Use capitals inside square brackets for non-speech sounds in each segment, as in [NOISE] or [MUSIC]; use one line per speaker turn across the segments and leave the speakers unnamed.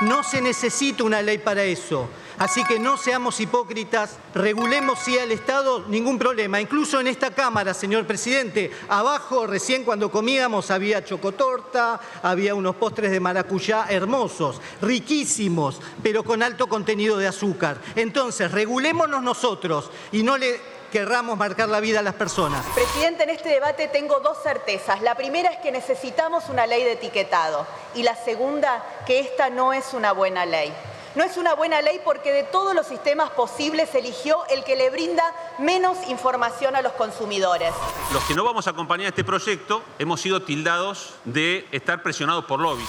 No se necesita una ley para eso. Así que no seamos hipócritas, regulemos sí al Estado, ningún problema. Incluso en esta Cámara, señor presidente, abajo recién cuando comíamos había chocotorta, había unos postres de maracuyá hermosos, riquísimos, pero con alto contenido de azúcar. Entonces, regulémonos nosotros y no le querramos marcar la vida a las personas.
Presidente, en este debate tengo dos certezas. La primera es que necesitamos una ley de etiquetado y la segunda, que esta no es una buena ley. No es una buena ley porque de todos los sistemas posibles eligió el que le brinda menos información a los consumidores.
Los que no vamos a acompañar este proyecto hemos sido tildados de estar presionados por lobbies.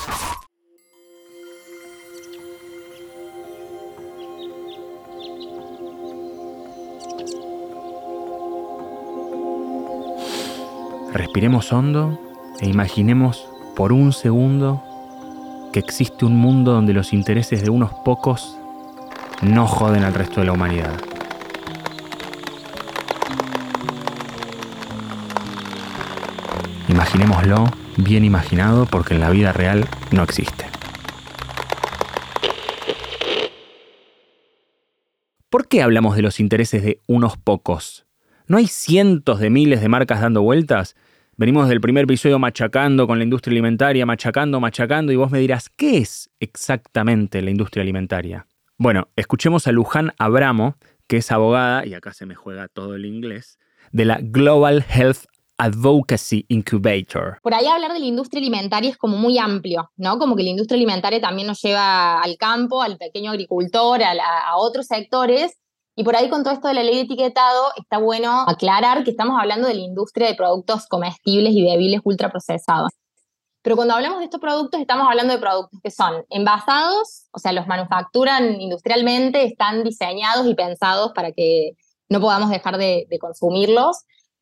Respiremos hondo e imaginemos por un segundo que existe un mundo donde los intereses de unos pocos no joden al resto de la humanidad. Imaginémoslo bien imaginado porque en la vida real no existe. ¿Por qué hablamos de los intereses de unos pocos? ¿No hay cientos de miles de marcas dando vueltas? Venimos del primer episodio machacando con la industria alimentaria, machacando, machacando, y vos me dirás, ¿qué es exactamente la industria alimentaria? Bueno, escuchemos a Luján Abramo, que es abogada, y acá se me juega todo el inglés, de la Global Health Advocacy Incubator.
Por ahí hablar de la industria alimentaria es como muy amplio, ¿no? Como que la industria alimentaria también nos lleva al campo, al pequeño agricultor, a, a otros sectores, y por ahí con todo esto de la ley de etiquetado, está bueno aclarar que estamos hablando de la industria de productos comestibles y bebibles ultraprocesados. Pero cuando hablamos de estos productos, estamos hablando de productos que son envasados, o sea, los manufacturan industrialmente, están diseñados y pensados para que no podamos dejar de, consumirlos.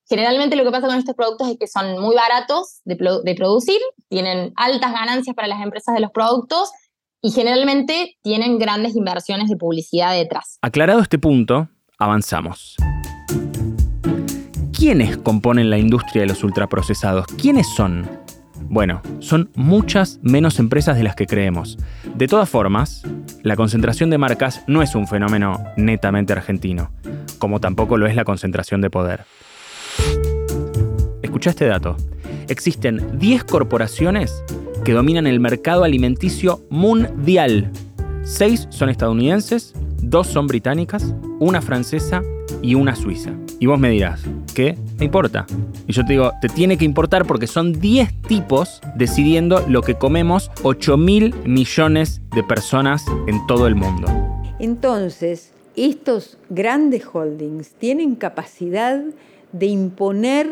Generalmente lo que pasa con estos productos es que son muy baratos de, de producir, tienen altas ganancias para las empresas de los productos y generalmente tienen grandes inversiones de publicidad detrás.
Aclarado este punto, avanzamos. ¿Quiénes componen la industria de los ultraprocesados? ¿Quiénes son? Bueno, son muchas menos empresas de las que creemos. De todas formas, la concentración de marcas no es un fenómeno netamente argentino, como tampoco lo es la concentración de poder. Escucha este dato. Existen 10 corporaciones que dominan el mercado alimenticio mundial. Seis son estadounidenses, dos son británicas, una francesa y una suiza. Y vos me dirás, ¿qué me importa? Y yo te digo, te tiene que importar porque son 10 tipos decidiendo lo que comemos 8 mil millones de personas en todo el mundo.
Entonces, estos grandes holdings tienen capacidad de imponer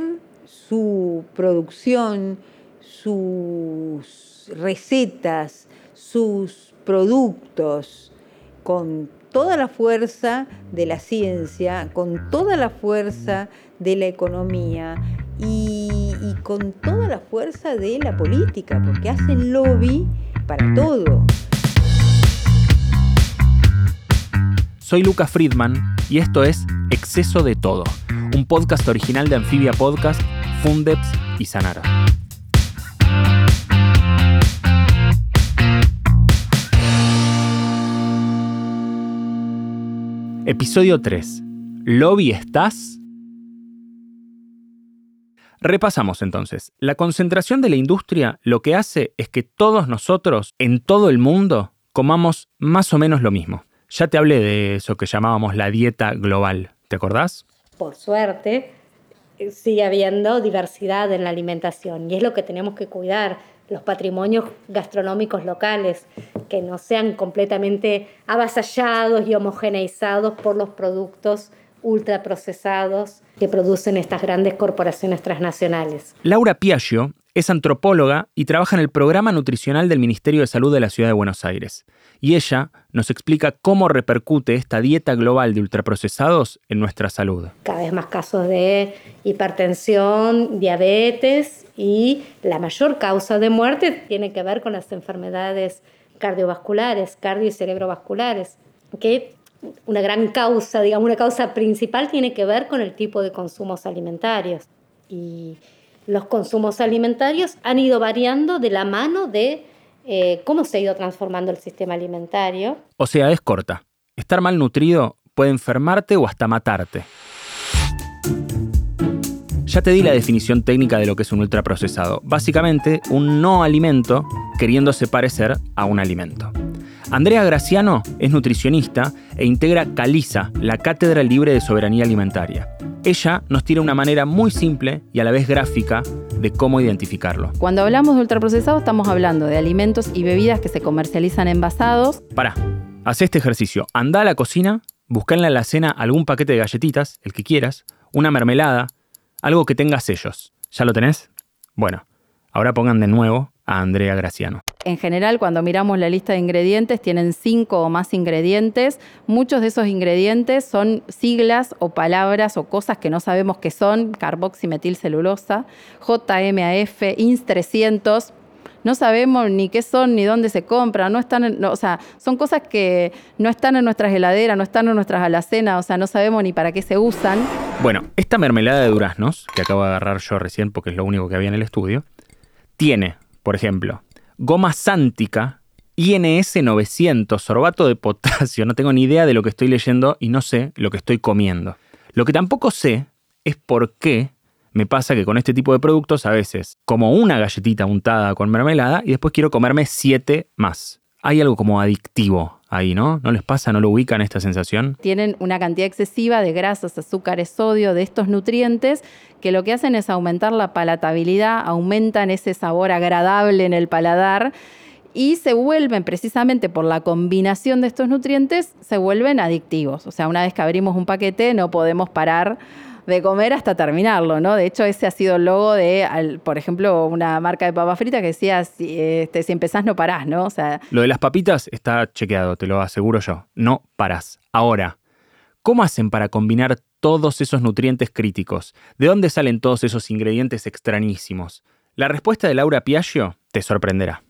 su producción, sus recetas, sus productos, con toda la fuerza de la ciencia, con toda la fuerza de la economía y, con toda la fuerza de la política, porque hacen lobby para todo.
Soy Luca Friedman y esto es Exceso de Todo, un podcast original de Amphibia Podcast, Fundeps y Sanara. Episodio 3. ¿Lobby estás? Repasamos entonces. La concentración de la industria lo que hace es que todos nosotros, en todo el mundo, comamos más o menos lo mismo. Ya te hablé de eso que llamábamos la dieta global, ¿te acordás?
Por suerte, eh, sigue habiendo diversidad en la alimentación y es lo que tenemos que cuidar los patrimonios gastronómicos locales, que no sean completamente avasallados y homogeneizados por los productos ultraprocesados que producen estas grandes corporaciones transnacionales.
Laura Piaggio es antropóloga y trabaja en el programa nutricional del Ministerio de Salud de la Ciudad de Buenos Aires. Y ella nos explica cómo repercute esta dieta global de ultraprocesados en nuestra salud.
Cada vez más casos de hipertensión, diabetes y la mayor causa de muerte tiene que ver con las enfermedades cardiovasculares, cardio y cerebrovasculares, que una gran causa, digamos, una causa principal tiene que ver con el tipo de consumos alimentarios. Y los consumos alimentarios han ido variando de la mano de eh, cómo se ha ido transformando el sistema alimentario.
O sea, es corta. Estar mal nutrido puede enfermarte o hasta matarte. Ya te di la definición técnica de lo que es un ultraprocesado. Básicamente, un no alimento queriéndose parecer a un alimento. Andrea Graciano es nutricionista e integra Caliza, la Cátedra Libre de Soberanía Alimentaria. Ella nos tiene una manera muy simple y a la vez gráfica de cómo identificarlo.
Cuando hablamos de ultraprocesado estamos hablando de alimentos y bebidas que se comercializan envasados.
Para, haz este ejercicio. Anda a la cocina, busca en la alacena algún paquete de galletitas, el que quieras, una mermelada, algo que tenga sellos. ¿Ya lo tenés? Bueno, ahora pongan de nuevo a Andrea Graciano.
En general, cuando miramos la lista de ingredientes, tienen cinco o más ingredientes. Muchos de esos ingredientes son siglas o palabras o cosas que no sabemos qué son, carboximetilcelulosa, JMAF, INS 300. No sabemos ni qué son ni dónde se compran, no están, o sea, son cosas que no están en nuestras heladeras, no están en nuestras alacenas, o sea, no sabemos ni para qué se usan.
Bueno, esta mermelada de duraznos, que acabo de agarrar yo recién porque es lo único que había en el estudio, tiene por ejemplo, goma sántica, INS 900, sorbato de potasio. No tengo ni idea de lo que estoy leyendo y no sé lo que estoy comiendo. Lo que tampoco sé es por qué me pasa que con este tipo de productos a veces como una galletita untada con mermelada y después quiero comerme siete más. Hay algo como adictivo ahí, ¿no? ¿No les pasa? ¿No lo ubican esta sensación?
Tienen una cantidad excesiva de grasas, azúcares, sodio, de estos nutrientes que lo que hacen es aumentar la palatabilidad, aumentan ese sabor agradable en el paladar y se vuelven precisamente por la combinación de estos nutrientes, se vuelven adictivos. O sea, una vez que abrimos un paquete no podemos parar de comer hasta terminarlo, ¿no? De hecho, ese ha sido el logo de, por ejemplo, una marca de papa frita que decía, si, este, si empezás no parás, ¿no? O sea,
Lo de las papitas está chequeado, te lo aseguro yo. No parás. Ahora, ¿cómo hacen para combinar todos esos nutrientes críticos? ¿De dónde salen todos esos ingredientes extrañísimos? La respuesta de Laura Piaggio te sorprenderá.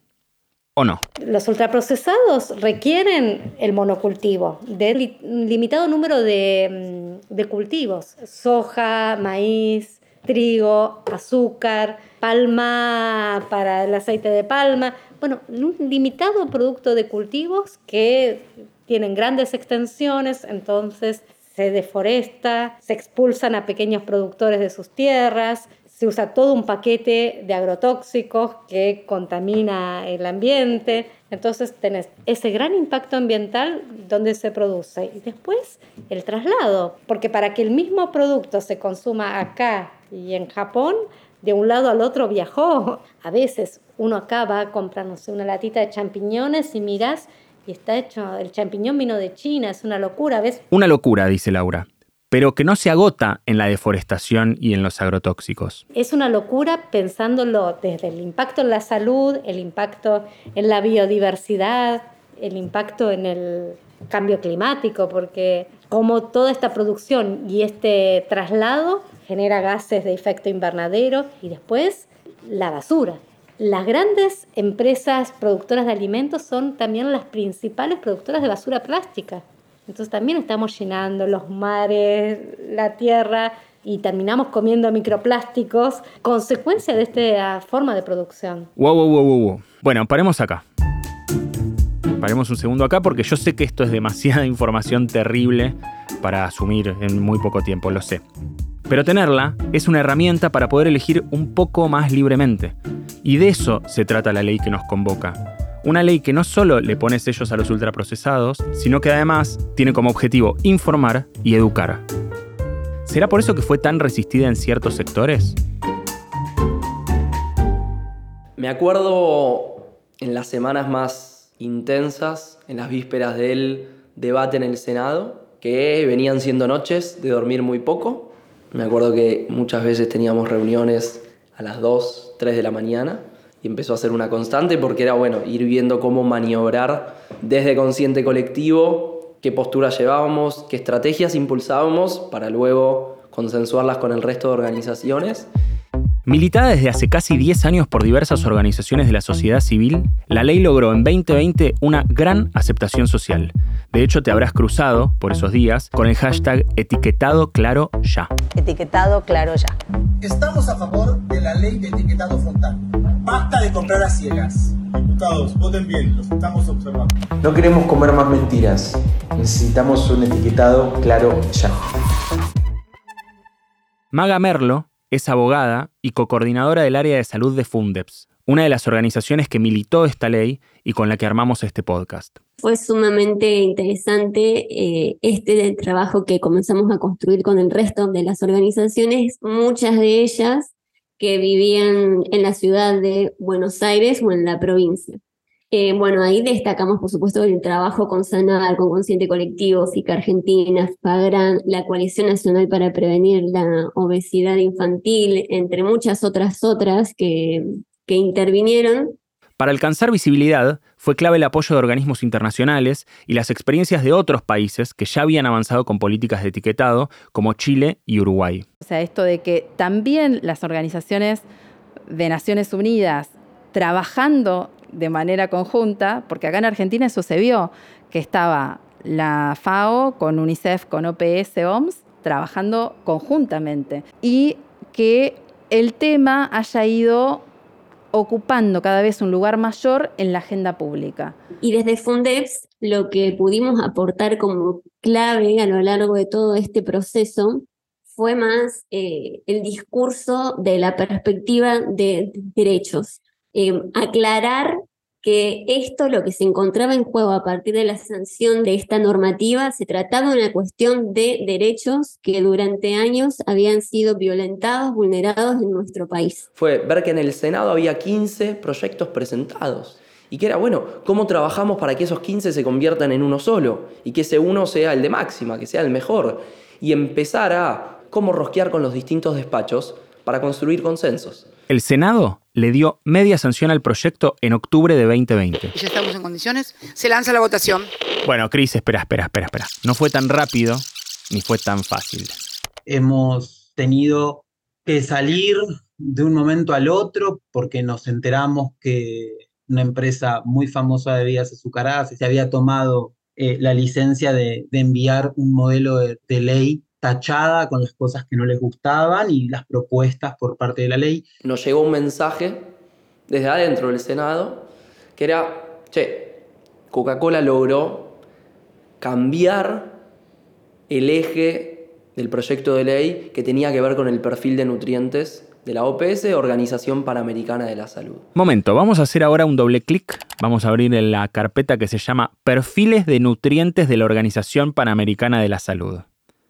¿O no?
Los ultraprocesados requieren el monocultivo de li- limitado número de, mm, de cultivos. Soja, maíz, trigo, azúcar, palma para el aceite de palma. Bueno, un limitado producto de cultivos que tienen grandes extensiones, entonces se deforesta, se expulsan a pequeños productores de sus tierras, se usa todo un paquete de agrotóxicos que contamina el ambiente. Entonces tenés ese gran impacto ambiental donde se produce. Y después el traslado, porque para que el mismo producto se consuma acá y en Japón, de un lado al otro viajó. A veces uno acá va a una latita de champiñones y mirás y está hecho, el champiñón vino de China, es una locura, ¿ves?
Una locura, dice Laura, pero que no se agota en la deforestación y en los agrotóxicos.
Es una locura pensándolo desde el impacto en la salud, el impacto en la biodiversidad, el impacto en el cambio climático, porque como toda esta producción y este traslado genera gases de efecto invernadero y después la basura. Las grandes empresas productoras de alimentos son también las principales productoras de basura plástica. Entonces también estamos llenando los mares, la tierra y terminamos comiendo microplásticos, consecuencia de esta forma de producción.
Wow, wow, wow, wow. Bueno, paremos acá. Paremos un segundo acá porque yo sé que esto es demasiada [LAUGHS] información terrible para asumir en muy poco tiempo, lo sé. Pero tenerla es una herramienta para poder elegir un poco más libremente. Y de eso se trata la ley que nos convoca. Una ley que no solo le pone sellos a los ultraprocesados, sino que además tiene como objetivo informar y educar. ¿Será por eso que fue tan resistida en ciertos sectores?
Me acuerdo en las semanas más intensas, en las vísperas del debate en el Senado, que venían siendo noches de dormir muy poco. Me acuerdo que muchas veces teníamos reuniones a las 2, 3 de la mañana y empezó a ser una constante porque era bueno ir viendo cómo maniobrar desde consciente colectivo, qué posturas llevábamos, qué estrategias impulsábamos para luego consensuarlas con el resto de organizaciones.
Militada desde hace casi 10 años por diversas organizaciones de la sociedad civil, la ley logró en 2020 una gran aceptación social. De hecho, te habrás cruzado por esos días con el hashtag etiquetado claro ya.
Etiquetado claro ya.
Estamos a favor de la ley de etiquetado frontal.
Basta de comprar a ciegas. Diputados, voten bien, los estamos observando.
No queremos comer más mentiras. Necesitamos un etiquetado claro ya.
Maga Merlo es abogada y cocoordinadora del área de salud de Fundeps, una de las organizaciones que militó esta ley y con la que armamos este podcast.
Fue sumamente interesante eh, este trabajo que comenzamos a construir con el resto de las organizaciones, muchas de ellas que vivían en la ciudad de Buenos Aires o en la provincia. Eh, bueno, ahí destacamos, por supuesto, el trabajo con Sanar, con Consciente Colectivo, FICA Argentina, FAGRAN, la Coalición Nacional para Prevenir la Obesidad Infantil, entre muchas otras otras que, que intervinieron.
Para alcanzar visibilidad, fue clave el apoyo de organismos internacionales y las experiencias de otros países que ya habían avanzado con políticas de etiquetado, como Chile y Uruguay.
O sea, esto de que también las organizaciones de Naciones Unidas trabajando de manera conjunta, porque acá en Argentina eso se vio, que estaba la FAO con UNICEF, con OPS, OMS, trabajando conjuntamente. Y que el tema haya ido ocupando cada vez un lugar mayor en la agenda pública.
Y desde Fundeps lo que pudimos aportar como clave a lo largo de todo este proceso fue más eh, el discurso de la perspectiva de derechos. Eh, aclarar que esto, lo que se encontraba en juego a partir de la sanción de esta normativa, se trataba de una cuestión de derechos que durante años habían sido violentados, vulnerados en nuestro país.
Fue ver que en el Senado había 15 proyectos presentados. Y que era, bueno, ¿cómo trabajamos para que esos 15 se conviertan en uno solo? Y que ese uno sea el de máxima, que sea el mejor. Y empezar a cómo rosquear con los distintos despachos para construir consensos.
El Senado le dio media sanción al proyecto en octubre de 2020.
Ya estamos en condiciones. Se lanza la votación.
Bueno, Cris, espera, espera, espera, espera. No fue tan rápido ni fue tan fácil.
Hemos tenido que salir de un momento al otro porque nos enteramos que una empresa muy famosa de bebidas azucaradas se había tomado eh, la licencia de, de, enviar un modelo de, de ley tachada con las cosas que no les gustaban y las propuestas por parte de la ley.
Nos llegó un mensaje desde adentro del Senado que era, che, Coca-Cola logró cambiar el eje del proyecto de ley que tenía que ver con el perfil de nutrientes de la OPS, Organización Panamericana de la Salud.
Momento, vamos a hacer ahora un doble clic. Vamos a abrir en la carpeta que se llama Perfiles de Nutrientes de la Organización Panamericana de la Salud.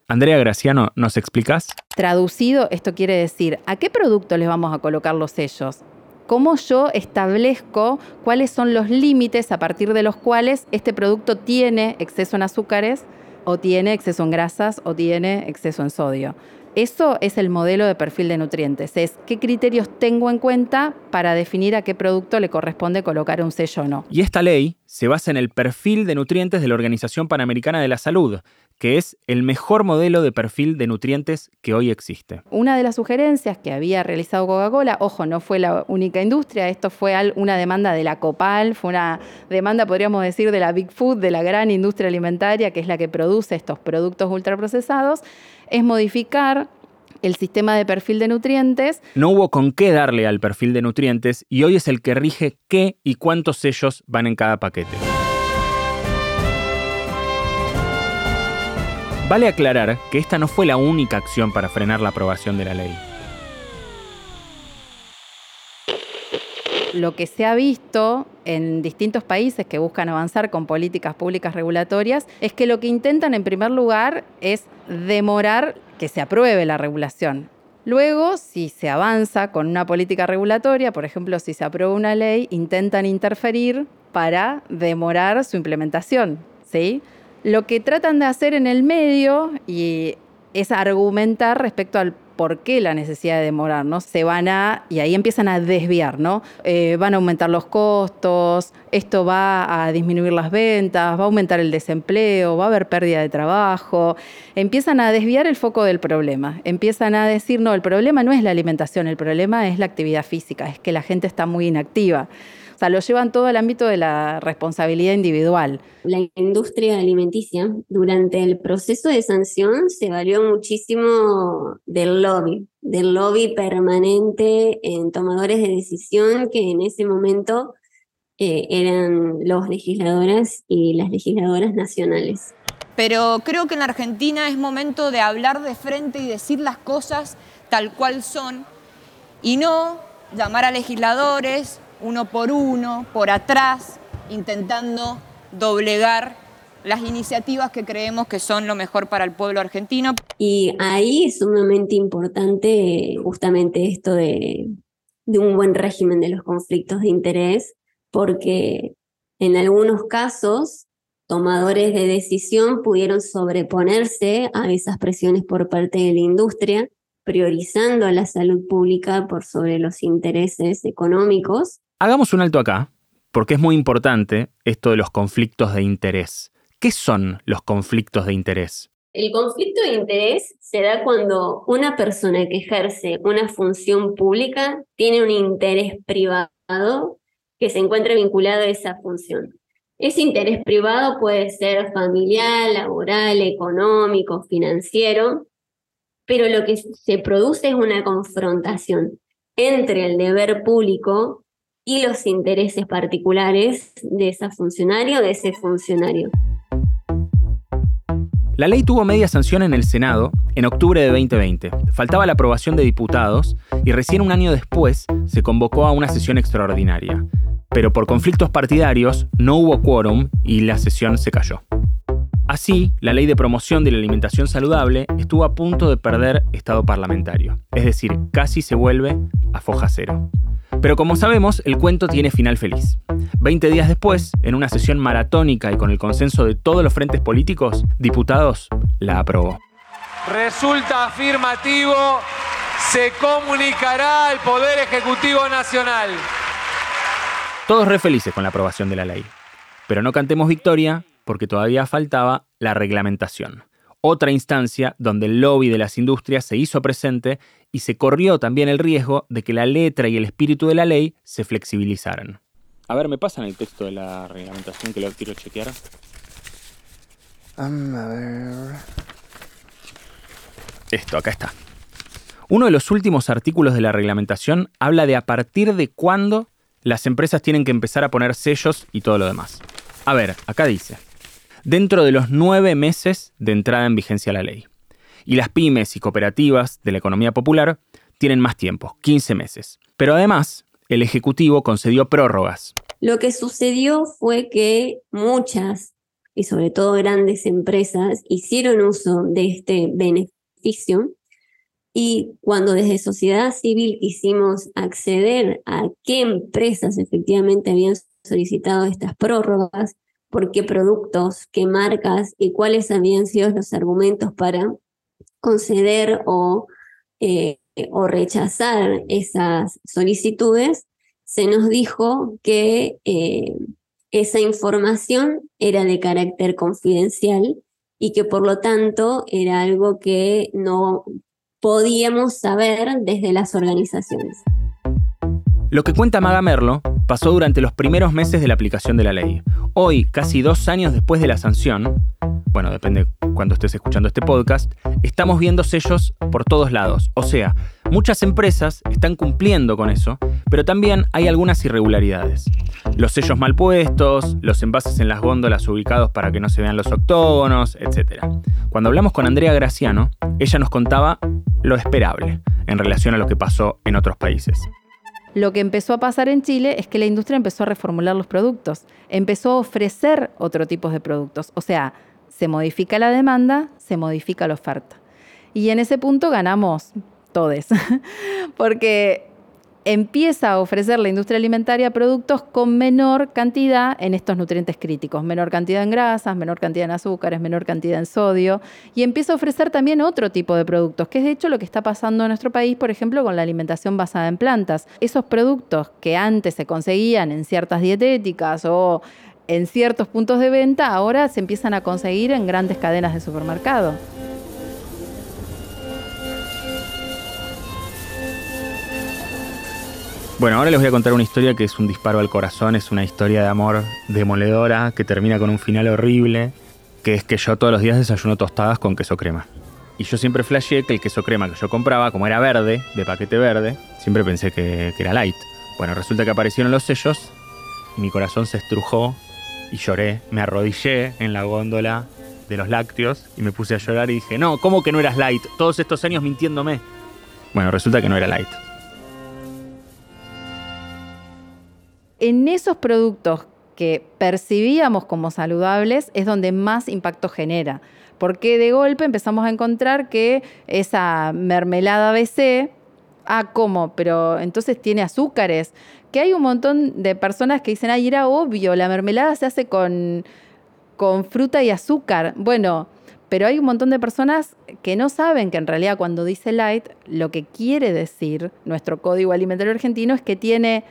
Andrea Graciano, ¿nos explicas?
Traducido, esto quiere decir, ¿a qué producto les vamos a colocar los sellos? ¿Cómo yo establezco cuáles son los límites a partir de los cuales este producto tiene exceso en azúcares o tiene exceso en grasas o tiene exceso en sodio? Eso es el modelo de perfil de nutrientes, es qué criterios tengo en cuenta para definir a qué producto le corresponde colocar un sello o no.
Y esta ley se basa en el perfil de nutrientes de la Organización Panamericana de la Salud, que es el mejor modelo de perfil de nutrientes que hoy existe.
Una de las sugerencias que había realizado Coca-Cola, ojo, no fue la única industria, esto fue una demanda de la Copal, fue una demanda, podríamos decir, de la Big Food, de la gran industria alimentaria, que es la que produce estos productos ultraprocesados, es modificar el sistema de perfil de nutrientes.
No hubo con qué darle al perfil de nutrientes y hoy es el que rige qué y cuántos sellos van en cada paquete. Vale aclarar que esta no fue la única acción para frenar la aprobación de la ley.
Lo que se ha visto en distintos países que buscan avanzar con políticas públicas regulatorias es que lo que intentan en primer lugar es demorar que se apruebe la regulación. Luego, si se avanza con una política regulatoria, por ejemplo, si se aprueba una ley, intentan interferir para demorar su implementación, ¿sí? Lo que tratan de hacer en el medio y es argumentar respecto al por qué la necesidad de demorar, ¿no? Se van a, y ahí empiezan a desviar, ¿no? Eh, van a aumentar los costos, esto va a disminuir las ventas, va a aumentar el desempleo, va a haber pérdida de trabajo. Empiezan a desviar el foco del problema, empiezan a decir, no, el problema no es la alimentación, el problema es la actividad física, es que la gente está muy inactiva. O sea, lo llevan todo al ámbito de la responsabilidad individual.
La industria alimenticia durante el proceso de sanción se valió muchísimo del lobby, del lobby permanente en tomadores de decisión que en ese momento eh, eran los legisladoras y las legisladoras nacionales.
Pero creo que en la Argentina es momento de hablar de frente y decir las cosas tal cual son y no llamar a legisladores uno por uno, por atrás, intentando doblegar las iniciativas que creemos que son lo mejor para el pueblo argentino.
Y ahí es sumamente importante justamente esto de, un buen régimen de los conflictos de interés, porque en algunos casos tomadores de decisión pudieron sobreponerse a esas presiones por parte de la industria, priorizando a la salud pública por sobre los intereses económicos.
Hagamos un alto acá, porque es muy importante esto de los conflictos de interés. ¿Qué son los conflictos de interés?
El conflicto de interés se da cuando una persona que ejerce una función pública tiene un interés privado que se encuentra vinculado a esa función. Ese interés privado puede ser familiar, laboral, económico, financiero, pero lo que se produce es una confrontación entre el deber público y los intereses particulares de esa funcionaria o de ese funcionario.
La ley tuvo media sanción en el Senado en octubre de 2020. Faltaba la aprobación de diputados y recién un año después se convocó a una sesión extraordinaria. Pero por conflictos partidarios no hubo quórum y la sesión se cayó. Así, la ley de promoción de la alimentación saludable estuvo a punto de perder estado parlamentario, es decir, casi se vuelve a foja cero. Pero como sabemos, el cuento tiene final feliz. Veinte días después, en una sesión maratónica y con el consenso de todos los frentes políticos, diputados la aprobó.
Resulta afirmativo, se comunicará al Poder Ejecutivo Nacional.
Todos re felices con la aprobación de la ley. Pero no cantemos victoria porque todavía faltaba la reglamentación. Otra instancia donde el lobby de las industrias se hizo presente y se corrió también el riesgo de que la letra y el espíritu de la ley se flexibilizaran. A ver, ¿me pasan el texto de la reglamentación que lo quiero chequear? a ver. Esto, acá está. Uno de los últimos artículos de la reglamentación habla de a partir de cuándo las empresas tienen que empezar a poner sellos y todo lo demás. A ver, acá dice, dentro de los nueve meses de entrada en vigencia la ley. Y las pymes y cooperativas de la economía popular tienen más tiempo, 15 meses. Pero además, el Ejecutivo concedió prórrogas.
Lo que sucedió fue que muchas, y sobre todo grandes empresas, hicieron uso de este beneficio y cuando desde sociedad civil quisimos acceder a qué empresas efectivamente habían solicitado estas prórrogas, por qué productos, qué marcas y cuáles habían sido los argumentos para conceder o, eh, rechazar esas solicitudes, se nos dijo que eh, esa información era de carácter confidencial y que por lo tanto era algo que no podíamos saber desde las organizaciones.
Lo que cuenta Maga Merlo pasó durante los primeros meses de la aplicación de la ley. Hoy, casi dos años después de la sanción, bueno, depende cuando estés escuchando este podcast, estamos viendo sellos por todos lados. O sea, muchas empresas están cumpliendo con eso, pero también hay algunas irregularidades. Los sellos mal puestos, los envases en las góndolas ubicados para que no se vean los octógonos, etc. Cuando hablamos con Andrea Graciano, ella nos contaba lo esperable en relación a lo que pasó en otros países.
Lo que empezó a pasar en Chile es que la industria empezó a reformular los productos, empezó a ofrecer otro tipo de productos, o sea, se modifica la demanda, se modifica la oferta. Y en ese punto ganamos todos, [LAUGHS] porque empieza a ofrecer la industria alimentaria productos con menor cantidad en estos nutrientes críticos, menor cantidad en grasas, menor cantidad en azúcares, menor cantidad en sodio, y empieza a ofrecer también otro tipo de productos, que es de hecho lo que está pasando en nuestro país, por ejemplo, con la alimentación basada en plantas. Esos productos que antes se conseguían en ciertas dietéticas o en ciertos puntos de venta, ahora se empiezan a conseguir en grandes cadenas de supermercado.
Bueno, ahora les voy a contar una historia que es un disparo al corazón, es una historia de amor demoledora que termina con un final horrible, que es que yo todos los días desayuno tostadas con queso crema. Y yo siempre flasheé que el queso crema que yo compraba, como era verde, de paquete verde, siempre pensé que, que era light. Bueno, resulta que aparecieron los sellos y mi corazón se estrujó y lloré, me arrodillé en la góndola de los lácteos y me puse a llorar y dije, no, ¿cómo que no eras light? Todos estos años mintiéndome. Bueno, resulta que no era light.
En esos productos que percibíamos como saludables es donde más impacto genera. Porque de golpe empezamos a encontrar que esa mermelada BC, ah, ¿cómo? Pero entonces tiene azúcares. Que hay un montón de personas que dicen, ay, era obvio, la mermelada se hace con, con fruta y azúcar. Bueno, pero hay un montón de personas que no saben que en realidad cuando dice light, lo que quiere decir nuestro código alimentario argentino es que tiene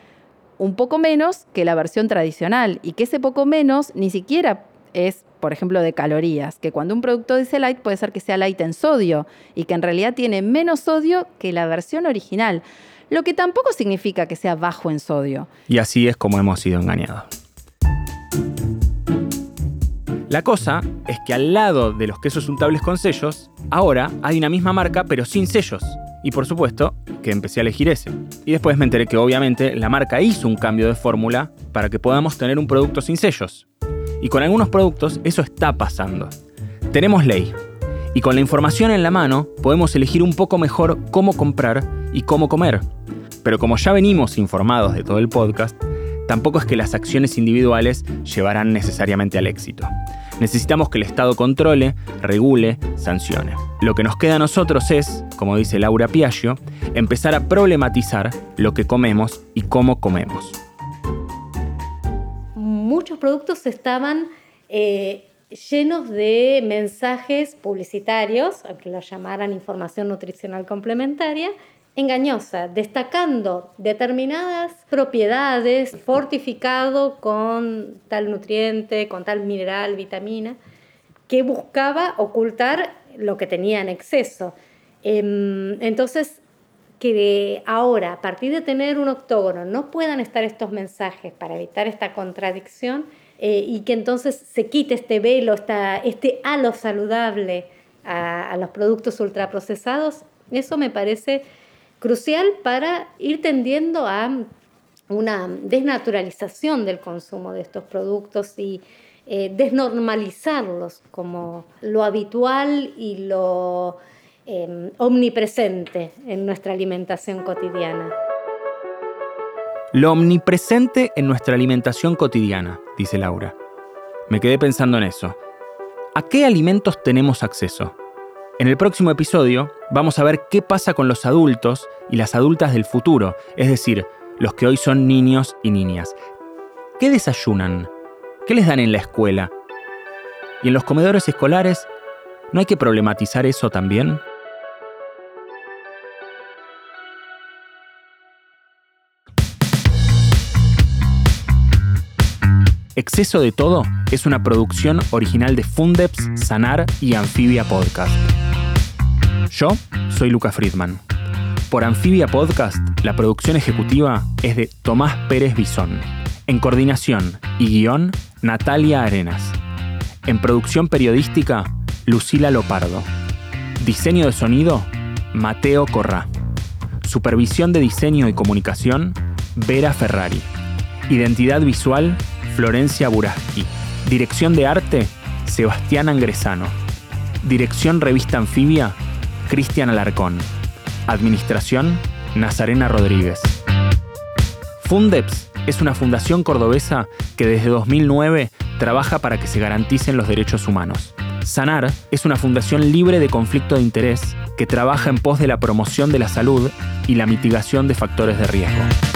un poco menos que la versión tradicional y que ese poco menos ni siquiera es, por ejemplo, de calorías, que cuando un producto dice light puede ser que sea light en sodio y que en realidad tiene menos sodio que la versión original, lo que tampoco significa que sea bajo en sodio.
Y así es como hemos sido engañados. La cosa es que al lado de los quesos untables con sellos, ahora hay una misma marca pero sin sellos. Y por supuesto que empecé a elegir ese. Y después me enteré que obviamente la marca hizo un cambio de fórmula para que podamos tener un producto sin sellos. Y con algunos productos eso está pasando. Tenemos ley. Y con la información en la mano podemos elegir un poco mejor cómo comprar y cómo comer. Pero como ya venimos informados de todo el podcast, tampoco es que las acciones individuales llevarán necesariamente al éxito. Necesitamos que el Estado controle, regule, sancione. Lo que nos queda a nosotros es, como dice Laura Piaggio, empezar a problematizar lo que comemos y cómo comemos.
Muchos productos estaban eh, llenos de mensajes publicitarios, aunque lo llamaran información nutricional complementaria, engañosa, destacando determinadas propiedades, fortificado con tal nutriente, con tal mineral, vitamina, que buscaba ocultar lo que tenía en exceso. Em, entonces, que ahora, a partir de tener un octógono, no puedan estar estos mensajes para evitar esta contradicción eh, y que entonces se quite este velo, este halo saludable a, a los productos ultraprocesados, eso me parece crucial para ir tendiendo a una desnaturalización del consumo de estos productos y eh, desnormalizarlos como lo habitual y lo em, omnipresente en nuestra alimentación cotidiana.
Lo omnipresente en nuestra alimentación cotidiana, dice Laura. Me quedé pensando en eso. ¿A qué alimentos tenemos acceso? En el próximo episodio vamos a ver qué pasa con los adultos y las adultas del futuro, es decir, los que hoy son niños y niñas. ¿Qué desayunan? ¿Qué les dan en la escuela? ¿Y en los comedores escolares no hay que problematizar eso también? Exceso de todo es una producción original de Fundeps, Sanar y Amphibia Podcast. Yo soy Luca Friedman. Por Amphibia Podcast, la producción ejecutiva es de Tomás Pérez Bisón. En coordinación y guion, Natalia Arenas. En producción periodística, Lucila Lopardo. Diseño de sonido, Mateo Corrá. Supervisión de diseño y comunicación, Vera Ferrari. Identidad visual, Florencia Buraski. Dirección de arte, Sebastián Angresano. Dirección Revista Anfibia, Cristian Alarcón. Administración, Nazarena Rodríguez. Fundeps es una fundación cordobesa que desde 2009 trabaja para que se garanticen los derechos humanos. Sanar es una fundación libre de conflicto de interés que trabaja en pos de la promoción de la salud y la mitigación de factores de riesgo.